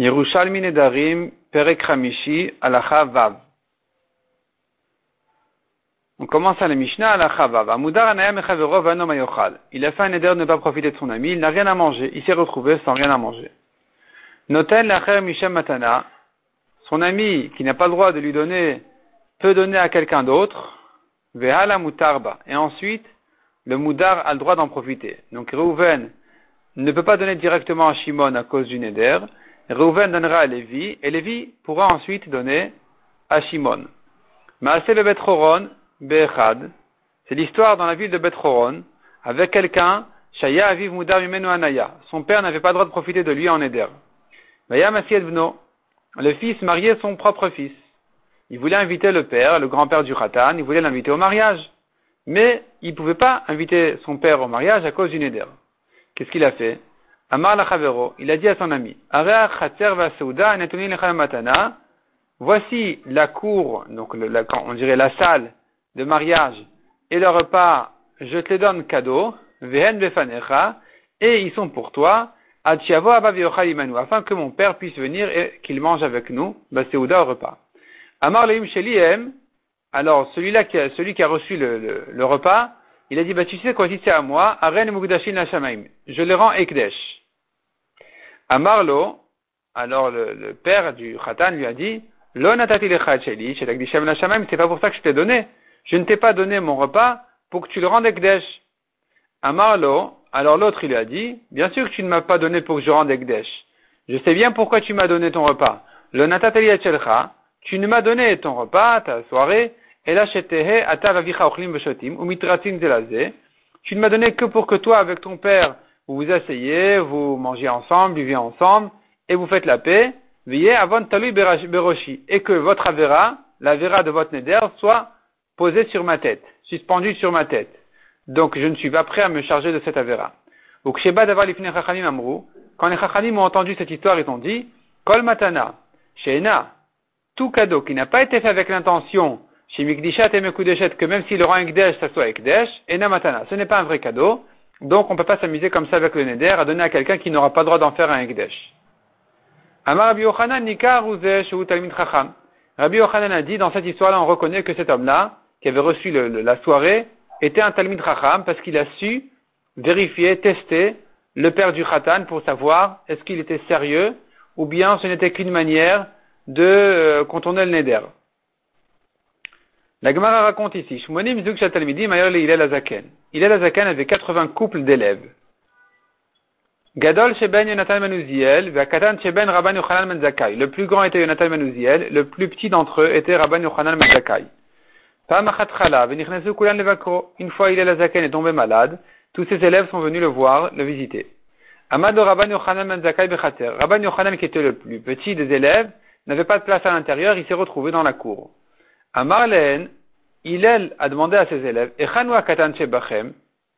On commence à la Mishnah, Alacha Vav. Amudar. Il a fait un éder de ne pas profiter de son ami, il n'a rien à manger, il s'est retrouvé sans rien à manger. Noten Lacher Mishem Matana, son ami qui n'a pas le droit de lui donner, peut donner à quelqu'un d'autre, Vehala. Et ensuite, le Mudar a le droit d'en profiter. Donc Reuven ne peut pas donner directement à Shimon à cause du Neder, Reuven donnera à Lévi, et Lévi pourra ensuite donner à Shimon. Maasé le Betchoron, Be'echad, c'est l'histoire dans la ville de Betchoron, avec quelqu'un, Shaya Aviv Mudar Anaya. Son père n'avait pas le droit de profiter de lui en Eder. Vaya Vno, le fils mariait son propre fils. Il voulait inviter le père, le grand-père du Khatan, il voulait l'inviter au mariage. Mais il ne pouvait pas inviter son père au mariage à cause du Neder. Qu'est-ce qu'il a fait? Amar la il a dit à son ami, voici la cour, donc la, on dirait la salle de mariage et le repas, je te les donne cadeau, vehen et ils sont pour toi, afin que mon père puisse venir et qu'il mange avec nous, Baseuda au repas. Amar leim sheliem, alors celui-là celui qui a reçu le, le, repas, il a dit, bah tu sais quoi, si c'est à moi, Aren je le rends Ekdesh. Amarlo, alors le, père du Khatan lui a dit, Lo c'est pas pour ça que je t'ai donné. Je ne t'ai pas donné mon repas pour que tu le rendes Ekdesh. Amarlo, alors l'autre il lui a dit, bien sûr que tu ne m'as pas donné pour que je rende Ekdesh. Je sais bien pourquoi tu m'as donné ton repas. Lo tu ne m'as donné ton repas, ta soirée, et là, tu ne m'as donné que pour que toi, avec ton père, vous vous asseyez, vous mangez ensemble, buvez ensemble, et vous faites la paix, veillez avant talui beroshi, et que votre avera, la de votre neder, soit posée sur ma tête, suspendue sur ma tête. Donc je ne suis pas prêt à me charger de cette avera. Quand les chachanim ont entendu cette histoire, ils ont dit, kol matana, sheena, tout cadeau qui n'a pas été fait avec l'intention, chez Mikdishat et Mekudeshet, que même s'il rend Ekdesh, ça soit Ekdesh, et Namatana. Ce n'est pas un vrai cadeau, donc on ne peut pas s'amuser comme ça avec le neder à donner à quelqu'un qui n'aura pas le droit d'en faire un ekdesh. Amar Rabbi Yochanan Nikar Talmid Chacham. Rabbi a dit, dans cette histoire-là, on reconnaît que cet homme-là, qui avait reçu la soirée, était un Talmid Chacham parce qu'il a su vérifier, tester le père du Khatan pour savoir est-ce qu'il était sérieux ou bien ce n'était qu'une manière de euh, contourner le neder. La Gemara raconte ici, Shmonim Zug Shatalmidi Mayor Hillel Azaken. Hillel Azaken avait 80 couples d'élèves. Gadol Sheben Yonatan Manouziel, Vakatan Sheben Rabban Yochanan Menzakai. Le plus grand était Yonatan Manouziel, le plus petit d'entre eux était Rabban Yochanan Menzakai. Une fois Hillel Azaken est tombé malade, tous ses élèves sont venus le voir, le visiter. Amado Rabban Yochanan Menzakai Bechater. Rabban Yochanan qui était le plus petit des élèves, n'avait pas de place à l'intérieur, il s'est retrouvé dans la cour. À Marlène, Hillel a demandé à ses élèves, Katan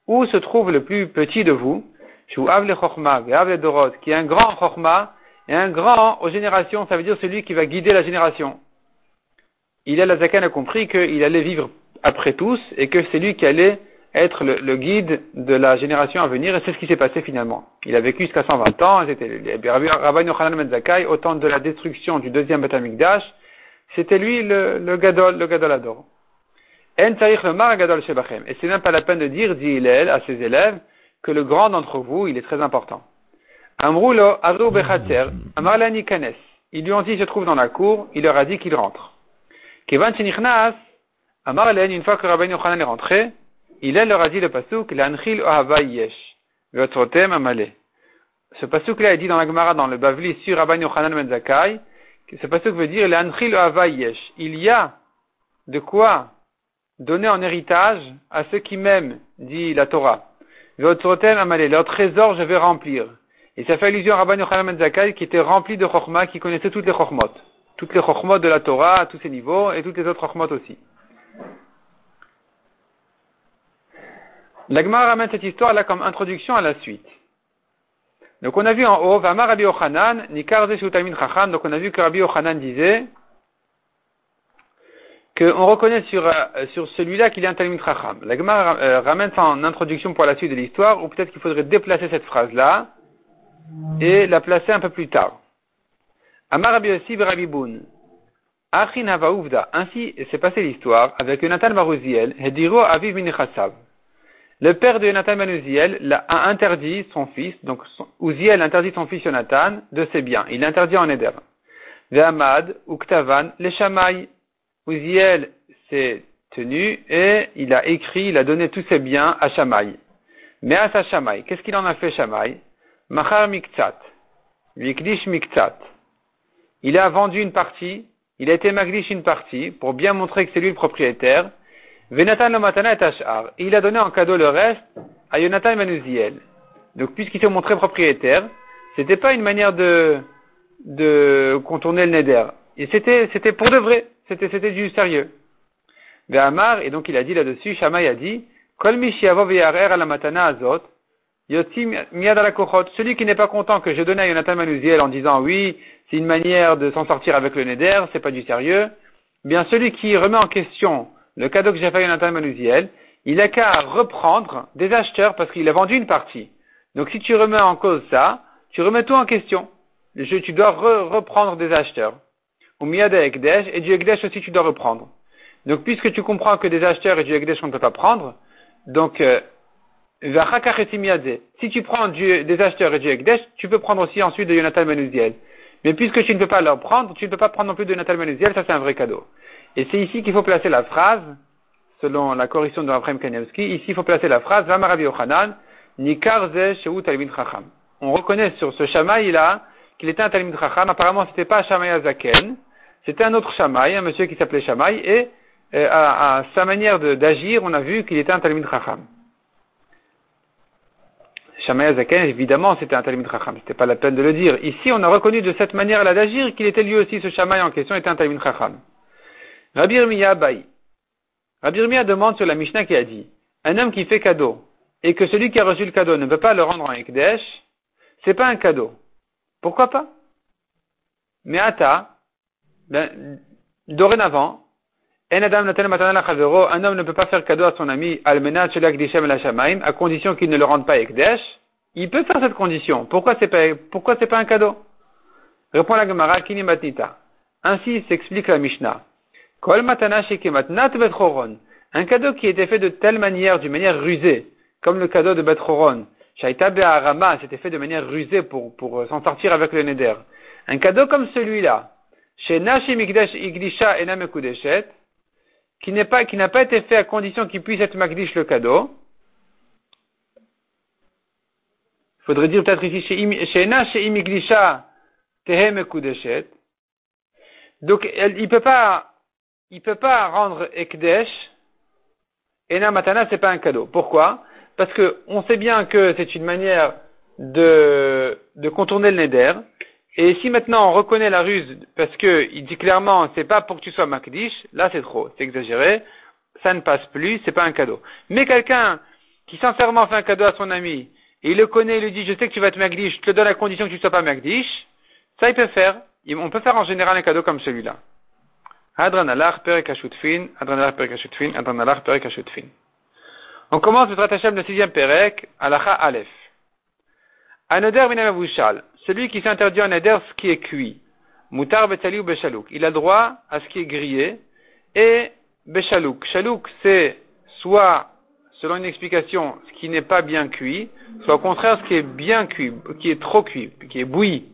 où se trouve le plus petit de vous, qui est un grand chorma, et un grand aux générations, ça veut dire celui qui va guider la génération. Hillel Azakan a compris qu'il allait vivre après tous, et que c'est lui qui allait être le, guide de la génération à venir, et c'est ce qui s'est passé finalement. Il a vécu jusqu'à 120 ans, c'était Rabbi Yochanan Metzakai, au temps de la destruction du deuxième Beth c'était lui le, le gadol, le gadolador. En le gadol shebachem. Et c'est même pas la peine de dire, dit Hillel à ses élèves, que le grand d'entre vous, il est très important. Amrulo arou bechatzer, amarlani kanes. Ils lui ont dit, se trouve dans la cour, il leur a dit qu'il rentre. Kevan shenichnas, amarlen, une fois que Rabbi Yochanan est rentré, Hillel leur a dit le pasuk, l'anchil ohava yesh, veotrotem amale. Ce pasuk-là est dit dans la Gemara, dans le Bavli, sur Rabbi Yochanan Menzakai, ce que veut dire Il y a de quoi donner en héritage à ceux qui m'aiment, dit la Torah. Leur trésor, je vais remplir. Et ça fait allusion à Rabban Yochanan Zakai qui était rempli de chokma, qui connaissait toutes les chokmot. Toutes les chokmot de la Torah à tous ses niveaux et toutes les autres chokmot aussi. L'Agmar ramène cette histoire là comme introduction à la suite. Donc on a vu en haut, Vamar Rabbi Yochanan, Nikarze Shutamin Chacham, donc on a vu que Rabbi Yochanan disait qu'on reconnaît sur, euh, sur celui-là qu'il est un Talmud Chacham. La Gemara euh, ramène ça en introduction pour la suite de l'histoire, ou peut-être qu'il faudrait déplacer cette phrase-là et la placer un peu plus tard. Amar Rabbi Yossi Rabiboun. Achin Havaouvda. Ainsi s'est passée l'histoire avec Yonatan Marouziel, Hediro Aviv Minichasav. Le père de Yonatan Marouziel a interdit son fils, donc Uziel interdit son fils Yonatan de ses biens. Il l'interdit en Eder. Ve'amad, Uktavan, les Shamaï. Uziel s'est tenu et il a écrit, il a donné tous ses biens à Shamaï. Mais à sa Shamaï, qu'est-ce qu'il en a fait Shamaï? Machar Miktsat. Mikdish Miktsat. Il a vendu une partie il a été magdish une partie pour bien montrer que c'est lui le propriétaire. Il a donné en cadeau le reste à Yonatan Manuziel. Donc, puisqu'il s'est montré propriétaire, c'était pas une manière de, de contourner le neder. Et c'était, c'était pour de vrai. C'était, c'était du sérieux. Ve'amar, et donc il a dit là-dessus, Shamaï a dit, Kol à la matana azot, celui qui n'est pas content que je donne à Yonatan Manuziel en disant oui, c'est une manière de s'en sortir avec le Neder, c'est pas du sérieux. Bien, celui qui remet en question le cadeau que j'ai fait à Yonatan Manuziel, il a qu'à reprendre des acheteurs parce qu'il a vendu une partie. Donc, si tu remets en cause ça, tu remets tout en question. tu dois reprendre des acheteurs. Ou Miyada Ekdesh, et du Ekdesh aussi tu dois reprendre. Donc, puisque tu comprends que des acheteurs et du Ekdesh on ne peut pas prendre, donc, euh, si tu prends des acheteurs et du Ekdesh, tu peux prendre aussi ensuite de Yonatan Manuziel. Mais puisque tu ne peux pas leur prendre, tu ne peux pas prendre non plus de Yonatan Manuziel, ça c'est un vrai cadeau. Et c'est ici qu'il faut placer la phrase, selon la correction de Raphaël Kanievski, ici il faut placer la phrase, Yochanan, Nikarze Shehu Talmid Chacham. On reconnaît sur ce Shamaï là, qu'il était un Talmid Chacham, apparemment c'était pas Shamaï Azaken, c'était un autre Shamaï, un monsieur qui s'appelait Shamaï, et euh, à, sa manière d'agir, on a vu qu'il était un Talmid Chacham. Shammai Zaken, évidemment, c'était un Talmud Chacham. C'était pas la peine de le dire. Ici, on a reconnu de cette manière-là d'agir qu'il était lui aussi, ce Shammai en question, était un Talmud Chacham. Rabbi Irmiya Baï. Rabbi Irmiya demande sur la Mishnah qui a dit, un homme qui fait cadeau, et que celui qui a reçu le cadeau ne peut pas le rendre en Ekdesh, c'est pas un cadeau. Pourquoi pas? Mais Ata, ben, dorénavant, un homme ne peut pas faire cadeau à son ami, à condition qu'il ne le rende pas Ekdesh. Il peut faire cette condition. Pourquoi c'est pas, pourquoi c'est pas un cadeau? Répond la Gemara, Kini Matnita. Ainsi s'explique la Mishnah. Kol Un cadeau qui était fait de telle manière, d'une manière rusée, comme le cadeau de Betchoron. Shaita Be'arama, c'était fait de manière rusée pour, pour s'en sortir avec le Neder. Un cadeau comme celui-là. Chez Nashi Igdisha Enamekudeshet, qui n'est pas, qui n'a pas été fait à condition qu'il puisse être magdish le cadeau. Il faudrait dire peut-être ici chez Ena, chez Imiglisha, Tehem Kudeshet. Donc, il peut pas, il peut pas rendre Ekdesh. Ena Matana, c'est pas un cadeau. Pourquoi? Parce que on sait bien que c'est une manière de, de contourner le Neder. Et si maintenant on reconnaît la ruse parce que il dit clairement c'est pas pour que tu sois makdish, là c'est trop, c'est exagéré, ça ne passe plus, c'est pas un cadeau. Mais quelqu'un qui sincèrement fait un cadeau à son ami et il le connaît, il lui dit je sais que tu vas être makdish, je te donne la condition que tu ne sois pas makdish, ça il peut faire. On peut faire en général un cadeau comme celui-là. On commence le Tratachem de sixième Perek, Alacha Aleph. Anoder celui qui s'interdit en éder ce qui est cuit. Moutar betali ou béchalouk. Il a droit à ce qui est grillé. Et béchalouk. Chalouk, c'est soit, selon une explication, ce qui n'est pas bien cuit, soit au contraire ce qui est bien cuit, qui est trop cuit, qui est bouilli.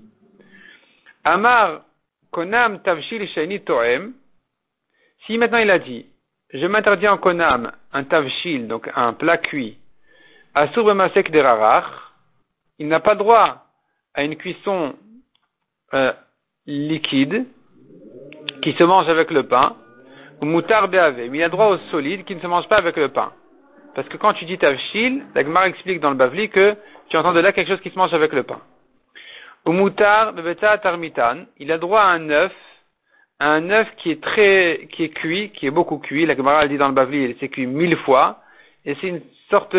Amar konam tavshil sheni toem. Si maintenant il a dit, je m'interdis en konam un tavshil, donc un plat cuit, asur b'masek derarach, il n'a pas droit à une cuisson euh, liquide qui se mange avec le pain, ou moutar mais il a droit au solide qui ne se mange pas avec le pain. Parce que quand tu dis tavshil, la Gemara explique dans le Bavli que tu entends de là quelque chose qui se mange avec le pain. Ou moutar tarmitan, il a droit à un œuf, un œuf qui est très, qui est cuit, qui est beaucoup cuit. La Gemara dit dans le Bavli, il s'est cuit mille fois. Et c'est une sorte,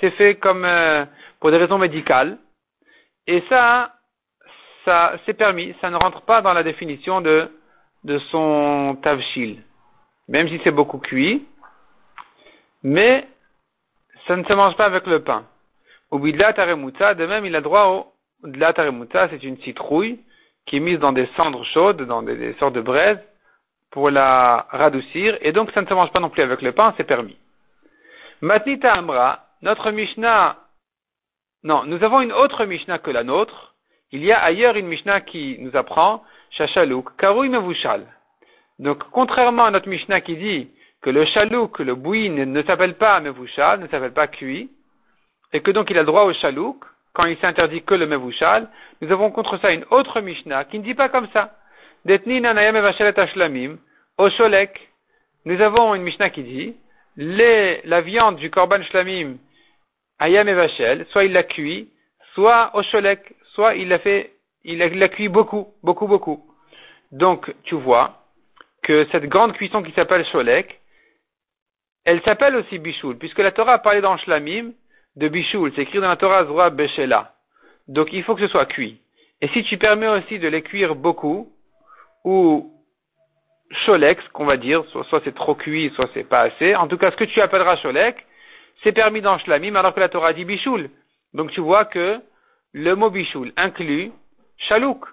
c'est fait comme, euh, pour des raisons médicales. Et ça, ça c'est permis, ça ne rentre pas dans la définition de, de son tavshil, même si c'est beaucoup cuit, mais ça ne se mange pas avec le pain. Bidla de même, il a droit au bidla c'est une citrouille qui est mise dans des cendres chaudes, dans des, sortes de braises, pour la radoucir, et donc ça ne se mange pas non plus avec le pain, c'est permis. Matnita Amra, notre Mishnah, non, nous avons une autre Mishnah que la nôtre. Il y a ailleurs une Mishnah qui nous apprend, Shachalouk, Karoui Mevushal. Donc, contrairement à notre Mishnah qui dit que le chalouk, le bouilli ne, s'appelle pas mevouchal, ne s'appelle pas cuit, et que donc il a droit au chalouk, quand il s'interdit que le mevouchal, nous avons contre ça une autre Mishnah qui ne dit pas comme ça. Detni nanayam ashlamim, au sholek. Nous avons une Mishnah qui dit, les, la viande du korban shlamim, ayam et soit il l'a cuit, soit au sholek, soit il l'a fait, il l'a cuit beaucoup, beaucoup, beaucoup. Donc, tu vois que cette grande cuisson qui s'appelle sholek, elle s'appelle aussi Bichoul, puisque la Torah a parlé dans Shlamim de Bichoul, c'est écrit dans la Torah Zora Beshela. Donc il faut que ce soit cuit. Et si tu permets aussi de les cuire beaucoup, ou Cholek, qu'on va dire, soit, c'est trop cuit, soit c'est pas assez, en tout cas ce que tu appelleras Cholek, c'est permis dans Shlamim, alors que la Torah dit Bichoul. Donc tu vois que le mot Bichoul inclut Chalouk.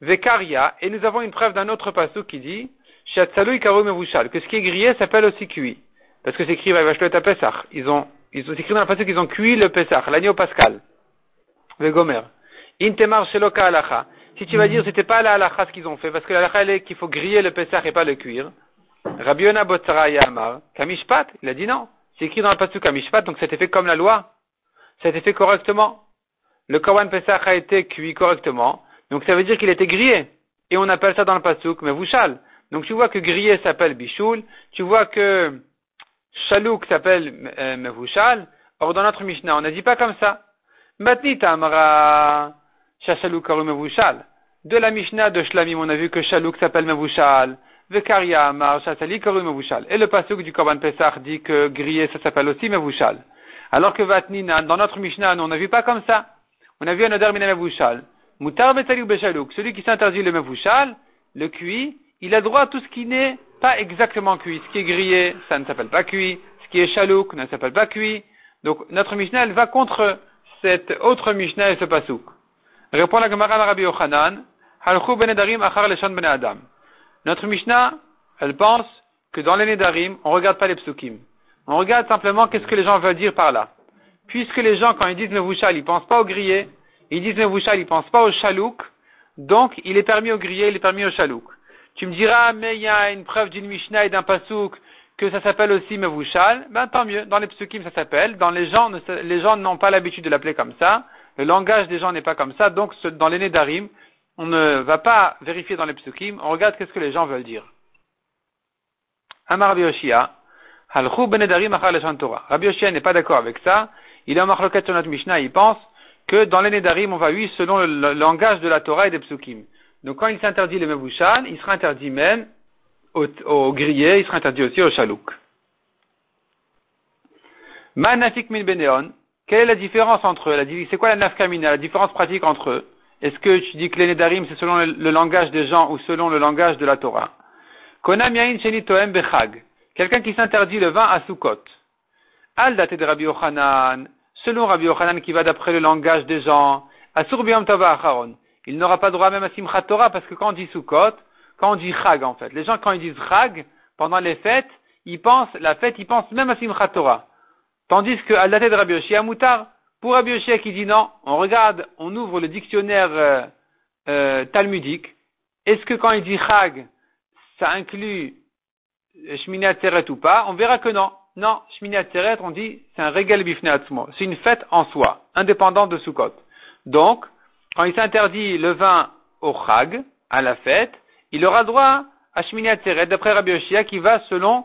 Vekaria, et nous avons une preuve d'un autre passage qui dit que ce qui est grillé s'appelle aussi cuit. Parce que c'est écrit à. Ils ont, ils ont écrit dans la passage qu'ils ont cuit le Pesach, l'agneau pascal. Le Gomer. Intemar sheloka alacha. Si tu vas dire c'était pas la halacha ce qu'ils ont fait, parce que la halacha est qu'il faut griller le Pesach et pas le cuire. Rabbi Yonah Amar, Kamishpat, il a dit non. C'est écrit dans la passage Kamishpat, donc c'était fait comme la loi. Ça a été fait correctement. Le Korban Pesach a été cuit correctement, donc ça veut dire qu'il était grillé. Et on appelle ça dans le pasuk mevouchal. Donc tu vois que grillé s'appelle bichoul, tu vois que chalouk s'appelle euh, mevouchal. Or dans notre Mishnah, on n'a dit pas comme ça. Matni tamra shachalouk karu mevouchal. De la Mishnah de Shlamim, on a vu que chalouk s'appelle mevouchal. Vekaria amar shachali karu mevouchal. Et le pasuk du Korban Pesach dit que grillé ça s'appelle aussi mevouchal. Alors que Vatnina, dans notre Mishnah, on n'a vu pas comme ça. On a vu un odeur. Mutar bechalouk. Celui qui s'interdit le mevouchal, le cuit, il a droit à tout ce qui n'est pas exactement cuit. Ce qui est grillé, ça ne s'appelle pas cuit. Ce qui est chalouk ne s'appelle pas cuit. Donc notre Mishnah, elle va contre cette autre Mishnah et ce pasouk. Répond la Gemara Rabbi Yochanan, Halchu benedarim achar leshon ben Adam. Notre Mishnah, elle pense que dans les Nedarim, on ne regarde pas les psukim. On regarde simplement qu'est-ce que les gens veulent dire par là. Puisque les gens, quand ils disent Mevouchal, ils pensent pas au grillé, ils disent Mevouchal, ils pensent pas au chalouk, donc il est permis au grillé, il est permis au chalouk. Tu me diras, mais il y a une preuve d'une Mishnah et d'un Pasouk que ça s'appelle aussi Mevouchal. Ben tant mieux. Dans les psukim, ça s'appelle. Dans les gens, les gens n'ont pas l'habitude de l'appeler comme ça. Le langage des gens n'est pas comme ça. Donc, dans les Nedarim, on ne va pas vérifier dans les psukim. On regarde qu'est-ce que les gens veulent dire. Amar Rabbi Yoshia. Ben Torah. Rabbi Yoshia n'est pas d'accord avec ça. Il est en marloquette sur notre Mishnah. Il pense que dans les Nedarim, on va oui selon le, langage de la Torah et des psukim. Donc quand il s'interdit le mevouchan, il sera interdit même au, grillé, il sera interdit aussi au chalouk. Manafik min beneon, quelle est la différence entre eux? C'est quoi la nafkamina, la différence pratique entre eux? Est-ce que tu dis que les nedarim c'est selon le, langage des gens ou selon le langage de la Torah? Konam yain sheni toem bechag, quelqu'un qui s'interdit le vin à Sukkot. Al date de Rabbi Yochanan, selon Rabbi Yochanan qui va d'après le langage des gens, Asur tava acharon il n'aura pas droit même à Simchat Torah parce que quand on dit Sukkot, quand on dit Chag en fait, les gens quand ils disent Chag, pendant les fêtes, ils pensent, la fête, ils pensent même à Simchat Torah. Tandis que à la tête de Rabbi Yoshia Moutar, pour Rabbi Yoshia qui dit non, on regarde, on ouvre le dictionnaire euh, euh, talmudique, est-ce que quand il dit Chag, ça inclut Shmini Atzeret ou pas? On verra que non. Non, Shmini Atzeret, on dit, c'est un régal bifne C'est une fête en soi, indépendante de Sukkot. Donc, quand il s'interdit le vin au chag, à la fête, il aura droit à Shmini Atzeret, d'après Rabbi Yoshia, qui va selon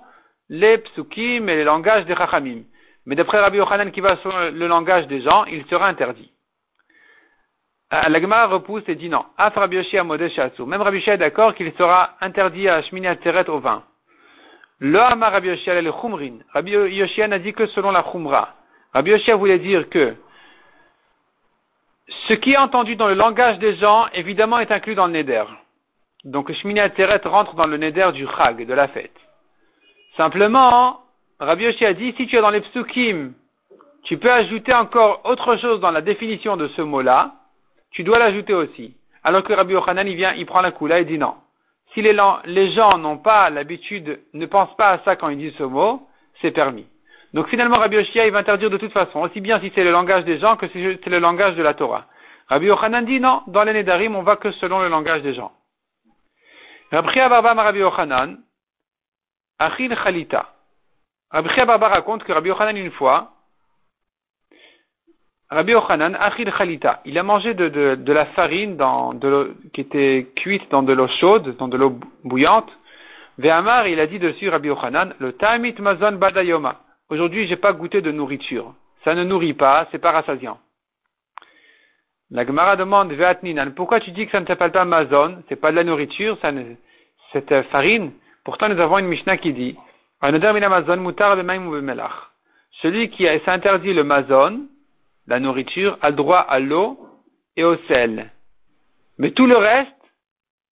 les psukim et les langages des chachamim. Mais d'après Rabbi Yochanan, qui va selon le langage des gens, il sera interdit. Euh, la repousse et dit non. Af Rabbi Yoshia Même Rabbi Yoshia est d'accord qu'il sera interdit à Shmini Atzeret au vin. Le Hama Rabbi Yoshia le Chumrin. Rabbi Yoshia n'a dit que selon la Chumra. Rabbi Yoshia voulait dire que ce qui est entendu dans le langage des gens, évidemment, est inclus dans le Neder. Donc, Shmini Atzeret rentre dans le Neder du Chag, de la fête. Simplement, Rabbi Yoshi a dit, si tu es dans les psukim, tu peux ajouter encore autre chose dans la définition de ce mot-là, tu dois l'ajouter aussi. Alors que Rabbi Yochanan, il vient, il prend la coula et dit non. Si les, les gens n'ont pas l'habitude, ne pensent pas à ça quand ils disent ce mot, c'est permis. Donc finalement, Rabbi Yoshia, il va interdire de toute façon, aussi bien si c'est le langage des gens que si c'est le langage de la Torah. Rabbi Yochanan dit non, dans l'année d'Arim, on va que selon le langage des gens. Rabbi Ababa Rabbi Yochanan, Achil Khalita. Rabbi Ababa raconte que Rabbi Yochanan, une fois, Rabbi Yochanan, Achil Khalita, il a mangé de, de, de la farine dans de qui était cuite dans de l'eau chaude, dans de l'eau bouillante. Ve'amar, il a dit dessus, Rabbi Yochanan, le Tamit Mazon Badayoma. Aujourd'hui, j'ai pas goûté de nourriture. Ça ne nourrit pas, c'est pas rassasiant. La Gemara demande, Ve'atninan, pourquoi tu dis que ça ne s'appelle pas Mazon? C'est pas de la nourriture, ça ne, cette farine? Pourtant, nous avons une Mishnah qui dit, celui qui s'interdit le mazon, la nourriture, a droit à l'eau et au sel. Mais tout le reste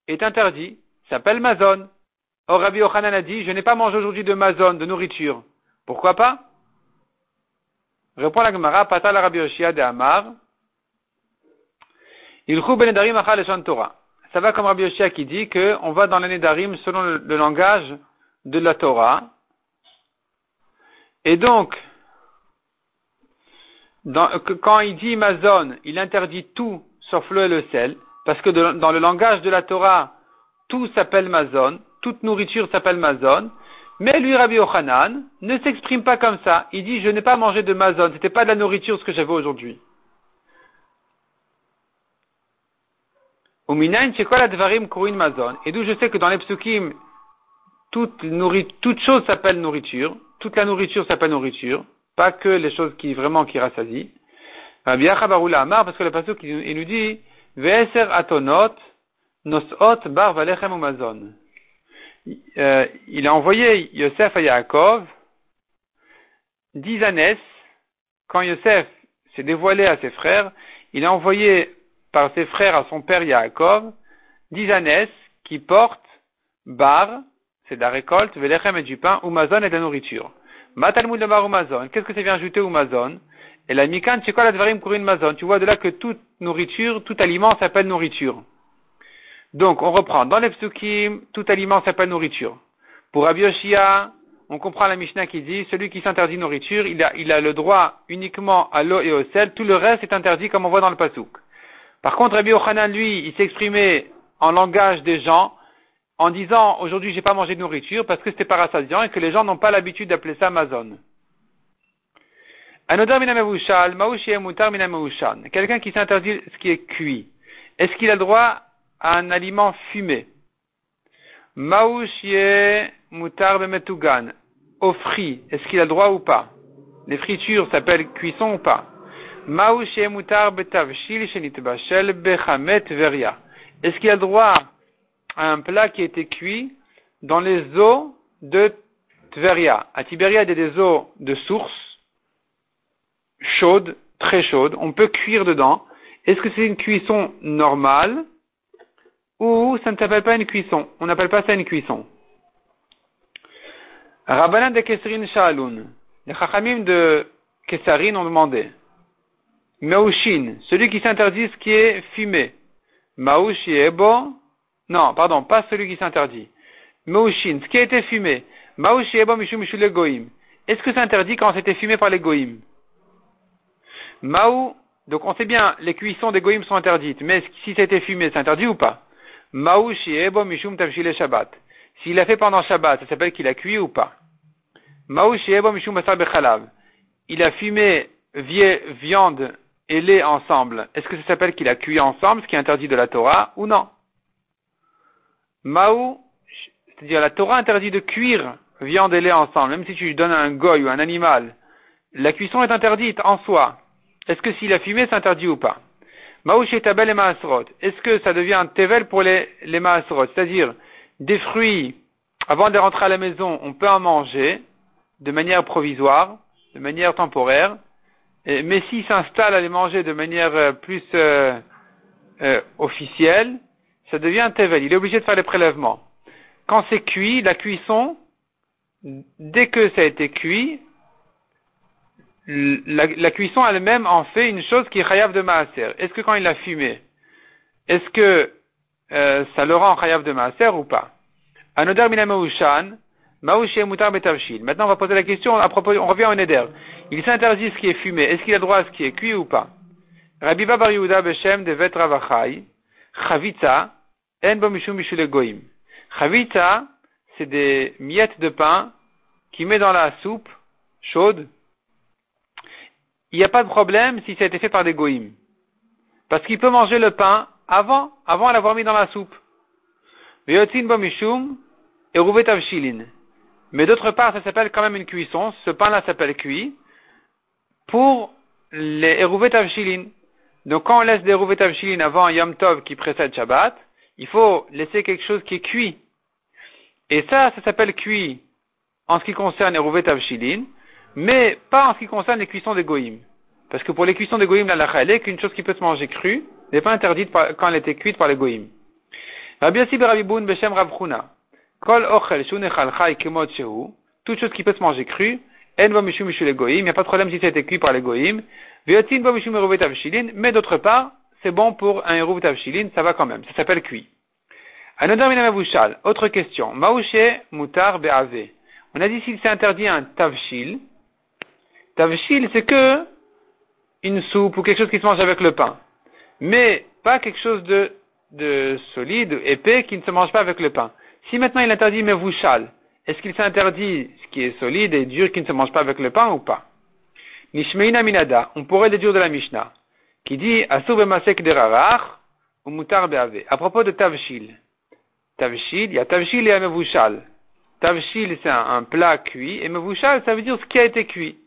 est interdit, s'appelle mazon. Or, Rabbi Yochanan a dit, je n'ai pas mangé aujourd'hui de mazon, de nourriture. Pourquoi pas? Répond la Gemara, Patal Rabbi Yoshia de Amar. Il benedarim achal Torah. Ça va comme Rabbi Yoshia qui dit qu'on va dans l'année d'Arim selon le, langage de la Torah. Et donc, quand il dit Mazon, il interdit tout sauf l'eau et le sel, parce que dans le langage de la Torah, tout s'appelle Mazon, toute nourriture s'appelle Mazon, mais lui, Rabbi Yochanan, ne s'exprime pas comme ça. Il dit, je n'ai pas mangé de mazon, c'était pas de la nourriture ce que j'avais aujourd'hui. Et d'où je sais que dans les psukim, toute, chose s'appelle nourriture, toute la nourriture s'appelle nourriture, pas que les choses qui vraiment qui rassasient. Rabbi Amar, parce que le pasuk, il nous dit, Ve'eser atonot, nosot bar valechem. Euh, il a envoyé Yosef à Yaakov dix années. Quand Yosef s'est dévoilé à ses frères, il a envoyé par ses frères à son père Yaakov dix années qui portent bar, c'est de la récolte, velechem et du pain, ou mazon et de la nourriture. Matalmud de bar ou mazon, qu'est-ce que ça vient ajouter ou mazon Et la mikan, c'est quoi la mazon Tu vois de là que toute nourriture, tout aliment s'appelle nourriture. Donc, on reprend. Dans les psukim, tout aliment s'appelle nourriture. Pour Rabbi on comprend la Mishnah qui dit, celui qui s'interdit nourriture, il a, le droit uniquement à l'eau et au sel, tout le reste est interdit comme on voit dans le pasuk. Par contre, Rabbi Yochanan, lui, il s'exprimait en langage des gens, en disant, aujourd'hui j'ai pas mangé de nourriture parce que c'était pas rassasiant et que les gens n'ont pas l'habitude d'appeler ça Amazon. Quelqu'un qui s'interdit ce qui est cuit. Est-ce qu'il a le droit un aliment fumé. Maouchie mutar bemetugan. Au frit, est-ce qu'il a droit ou pas? Les fritures s'appellent cuisson ou pas? Maouchie mutar betavshil shenitbashel bechamet veria. Est-ce qu'il a droit à un plat qui a été cuit dans les eaux de Tveria? À Tiberia, il y a des eaux de source chaudes, très chaudes. On peut cuire dedans. Est-ce que c'est une cuisson normale? Ou ça ne s'appelle pas une cuisson. On n'appelle pas ça une cuisson. Rabbanan de Kesrin Sha'aloun. Les Chachamim de Kesarin ont demandé. Meushin, celui qui s'interdit ce qui est fumé. Maouchi Ebo. Non, pardon, pas celui qui s'interdit. Meushin, ce qui a été fumé. Maouchi Ebo Mishum Mishule Goim. Est-ce que c'est interdit quand c'était fumé par les Goïm Maou, donc on sait bien, les cuissons des Goïm sont interdites, mais si c'était fumé, c'est interdit ou pas? Ebo Mishum Shabbat. S'il a fait pendant Shabbat, ça s'appelle qu'il a cuit ou pas Ebo Mishum Basar Bechalav. Il a fumé viande et lait ensemble. Est-ce que ça s'appelle qu'il a cuit ensemble, ce qui est interdit de la Torah, ou non? Maou, c'est-à-dire la Torah interdit de cuire viande et lait ensemble, même si tu lui donnes un goy ou un animal. La cuisson est interdite en soi. Est-ce que s'il a fumé, c'est interdit ou pas? Tabel et Maasrot. Est-ce que ça devient un tevel pour les, les Maasrot? C'est-à-dire, des fruits, avant de rentrer à la maison, on peut en manger de manière provisoire, de manière temporaire, mais s'il s'installe à les manger de manière euh, plus euh, euh, officielle, ça devient un tevel. Il est obligé de faire les prélèvements. Quand c'est cuit, la cuisson, dès que ça a été cuit, la, cuisson elle-même en fait une chose qui est chayav de maaser. Est-ce que quand il a fumé, est-ce que euh, ça le rend chayav de maaser ou pas? Anoder mina maushan, betavshil. Maintenant, on va poser la question à propos, on revient au neder. Il s'interdit ce qui est fumé. Est-ce qu'il a droit à ce qui est cuit ou pas? Rabbi Bar Yehuda Beshem de Vetravachai, Chavitza, En Bomishum Goim. Chavitza, c'est des miettes de pain qu'il met dans la soupe chaude. Il n'y a pas de problème si ça a été fait par des goïms. Parce qu'il peut manger le pain avant, avant l'avoir mis dans la soupe. Mais d'autre part, ça s'appelle quand même une cuisson. Ce pain-là s'appelle cuit pour les Eruvet Avshilin. Donc quand on laisse des Eruvet Avshilin avant Yom Tov qui précède Shabbat, il faut laisser quelque chose qui est cuit. Et ça, ça s'appelle cuit en ce qui concerne les Eruvet Avshilin, mais pas en ce qui concerne les cuissons des Goïm. Parce que pour les cuissons des Goïm, la lacha, elle est qu'une chose qui peut se manger crue n'est pas interdite quand elle était cuite par les Goïm. Rabbi Yossi Berabiboun Beshem Ravchuna. Kol ochel shunechal chai kemot shehu. Toute chose qui peut se manger crue. En va mishum les goyim. Il n'y a pas de problème si ça a été cuit par les goyim. Veotin va mishum eruvet avshilin. Mais d'autre part, c'est bon pour un eruvet avshilin. Ça va quand même. Ça s'appelle cuit. Anodar minamavushal. Autre question. Maouche mutar be'ave. On a dit s'il s'est interdit un tavshil. Tavshil, c'est que une soupe ou quelque chose qui se mange avec le pain. Mais pas quelque chose de, de solide, épais, qui ne se mange pas avec le pain. Si maintenant il interdit mevouchal, est-ce qu'il s'interdit ce qui est solide et dur qui ne se mange pas avec le pain ou pas? Nishmeina minada, on pourrait déduire de la Mishnah, qui dit masek derarach ou mutar beave. À propos de tavshil. Tavshil, il y a tavshil et un mevouchal. Tavshil, c'est un, plat cuit, et mevouchal, ça veut dire ce qui a été cuit.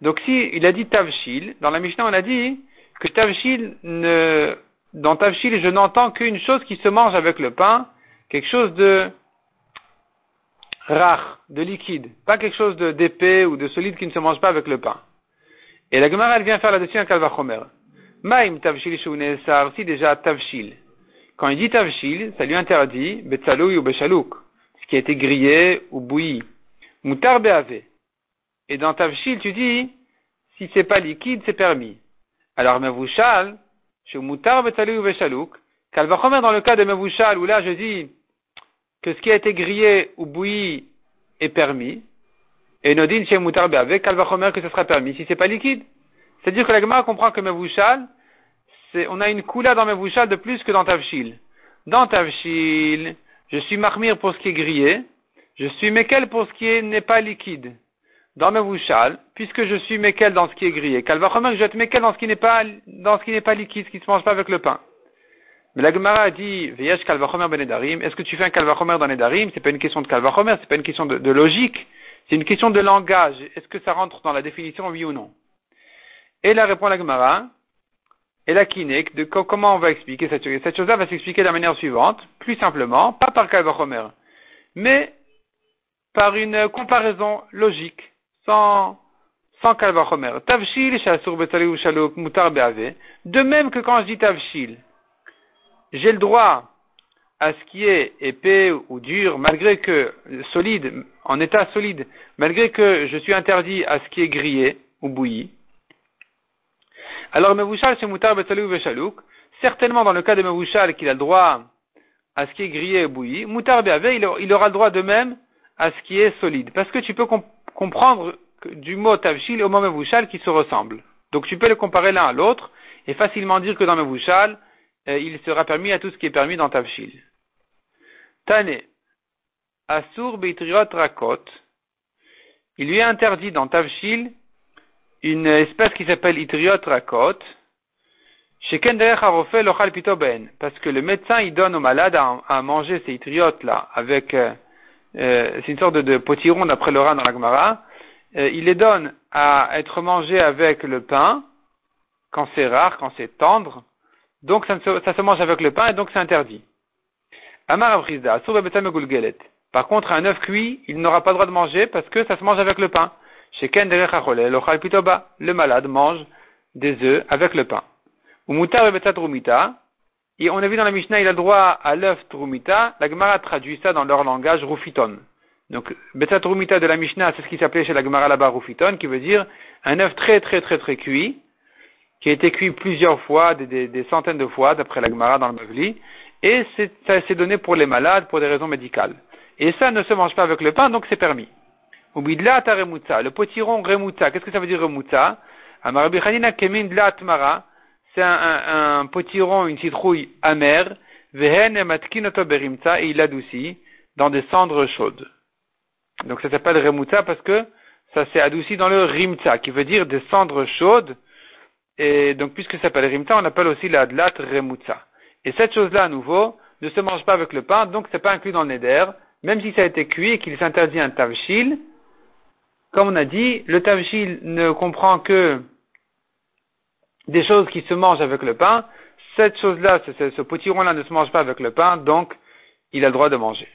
Donc si il a dit tavshil, dans la Mishnah on a dit que tavshil ne, dans tavshil je n'entends qu'une chose qui se mange avec le pain, quelque chose de rare, de liquide, pas quelque chose d'épais ou de solide qui ne se mange pas avec le pain. Et la Gemara, elle vient faire là-dessus un kalvachomer. Maim tavshil sar, si déjà tavshil. Quand il dit tavshil, ça lui interdit betsaloui ou bechalouk, ce qui a été grillé ou bouilli. Mutar beave. Et dans tavshil, tu dis, si c'est pas liquide, c'est permis. Alors, mevouchal, chez mutar betsaloui ou bechalouk, kalvachomer dans le cas de mevouchal, où là je dis, que ce qui a été grillé ou bouilli est permis, et Nodin chez Moutar avec Kalvachomer que ce sera permis si c'est pas liquide. C'est-à-dire que la Gemara comprend que Mevouchal, c'est, on a une coula dans Mevouchal de plus que dans Tavshil. Dans Tavshil, je suis marmire pour ce qui est grillé, je suis Mekel pour ce qui n'est pas liquide. Dans Mevouchal, puisque je suis Mekel dans ce qui est grillé, Kalvachomer, je vais être Mekel dans ce qui n'est pas, dans ce qui n'est pas liquide, ce qui ne se mange pas avec le pain. Mais la Gemara a dit, Veyesh kalvachomer ben Est-ce que tu fais un kalvachomer dans Nedarim C'est pas une question de kalvachomer, c'est pas une question de, logique. C'est une question de langage. Est-ce que ça rentre dans la définition, oui ou non? Et là répond la Gemara, et la kinek, de comment on va expliquer cette chose? Cette chose-là va s'expliquer de la manière suivante, plus simplement, pas par kalvachomer, mais par une comparaison logique, sans, sans kalvachomer. Tavshil, shasur ou shalok, mutar beave. De même que quand je dis tavshil, j'ai le droit à ce qui est épais ou dur, malgré que solide, en état solide, malgré que je suis interdit à ce qui est grillé ou bouilli. Alors, Mevouchal, c'est Moutar Betsalou Veshalouk? Certainement, dans le cas de Mevouchal, qu'il a le droit à ce qui est grillé ou bouilli, Moutar Beave, il aura le droit de même à ce qui est solide. Parce que tu peux comprendre du mot Tavshil au mot Mevouchal qui se ressemblent. Donc, tu peux les comparer l'un à l'autre et facilement dire que dans Mevouchal, euh, il sera permis à tout ce qui est permis dans Tavshil. Tane, Asur Beitriot Rakot, il lui est interdit dans Tavshil une espèce qui s'appelle Itriot Rakot, Ben, parce que le médecin il donne au malade à, manger ces itriotes là avec euh, euh, c'est une sorte de, potiron d'après le dans la Gemara. il les donne à être mangé avec le pain quand c'est rare, quand c'est tendre, donc ça, se, mange avec le pain et donc c'est interdit. Amar Par contre, un œuf cuit, il n'aura pas le droit de manger parce que ça se mange avec le pain. Le malade mange des œufs avec le pain. Et on a vu dans la Mishnah, il a droit à l'œuf trumita. La Gemara traduit ça dans leur langage rufiton. Donc, betat trumita de la Mishnah, c'est ce qui s'appelait chez la Gemara là-bas rufiton, qui veut dire un œuf très très très très cuit, qui a été cuit plusieurs fois, des, centaines de fois, d'après la Gemara dans le Mavli, et ça s'est donné pour les malades, pour des raisons médicales. Et ça ne se mange pas avec le pain, donc c'est permis. Ubidla remutza, le potiron remutza, qu'est-ce que ça veut dire remutza c'est un, un, potiron, une citrouille amère, vehen et il adoucit dans des cendres chaudes. Donc ça s'appelle remutza parce que ça s'est adouci dans le rimtza, qui veut dire des cendres chaudes. Et donc puisque ça s'appelle rimtza, on appelle aussi la dlat remutza. Et cette chose-là, à nouveau, ne se mange pas avec le pain, donc c'est pas inclus dans le neder, même si ça a été cuit et qu'il s'interdit un tavshil. Comme on a dit, le tavshil ne comprend que des choses qui se mangent avec le pain. Cette chose-là, ce, ce potiron-là ne se mange pas avec le pain, donc il a le droit de manger.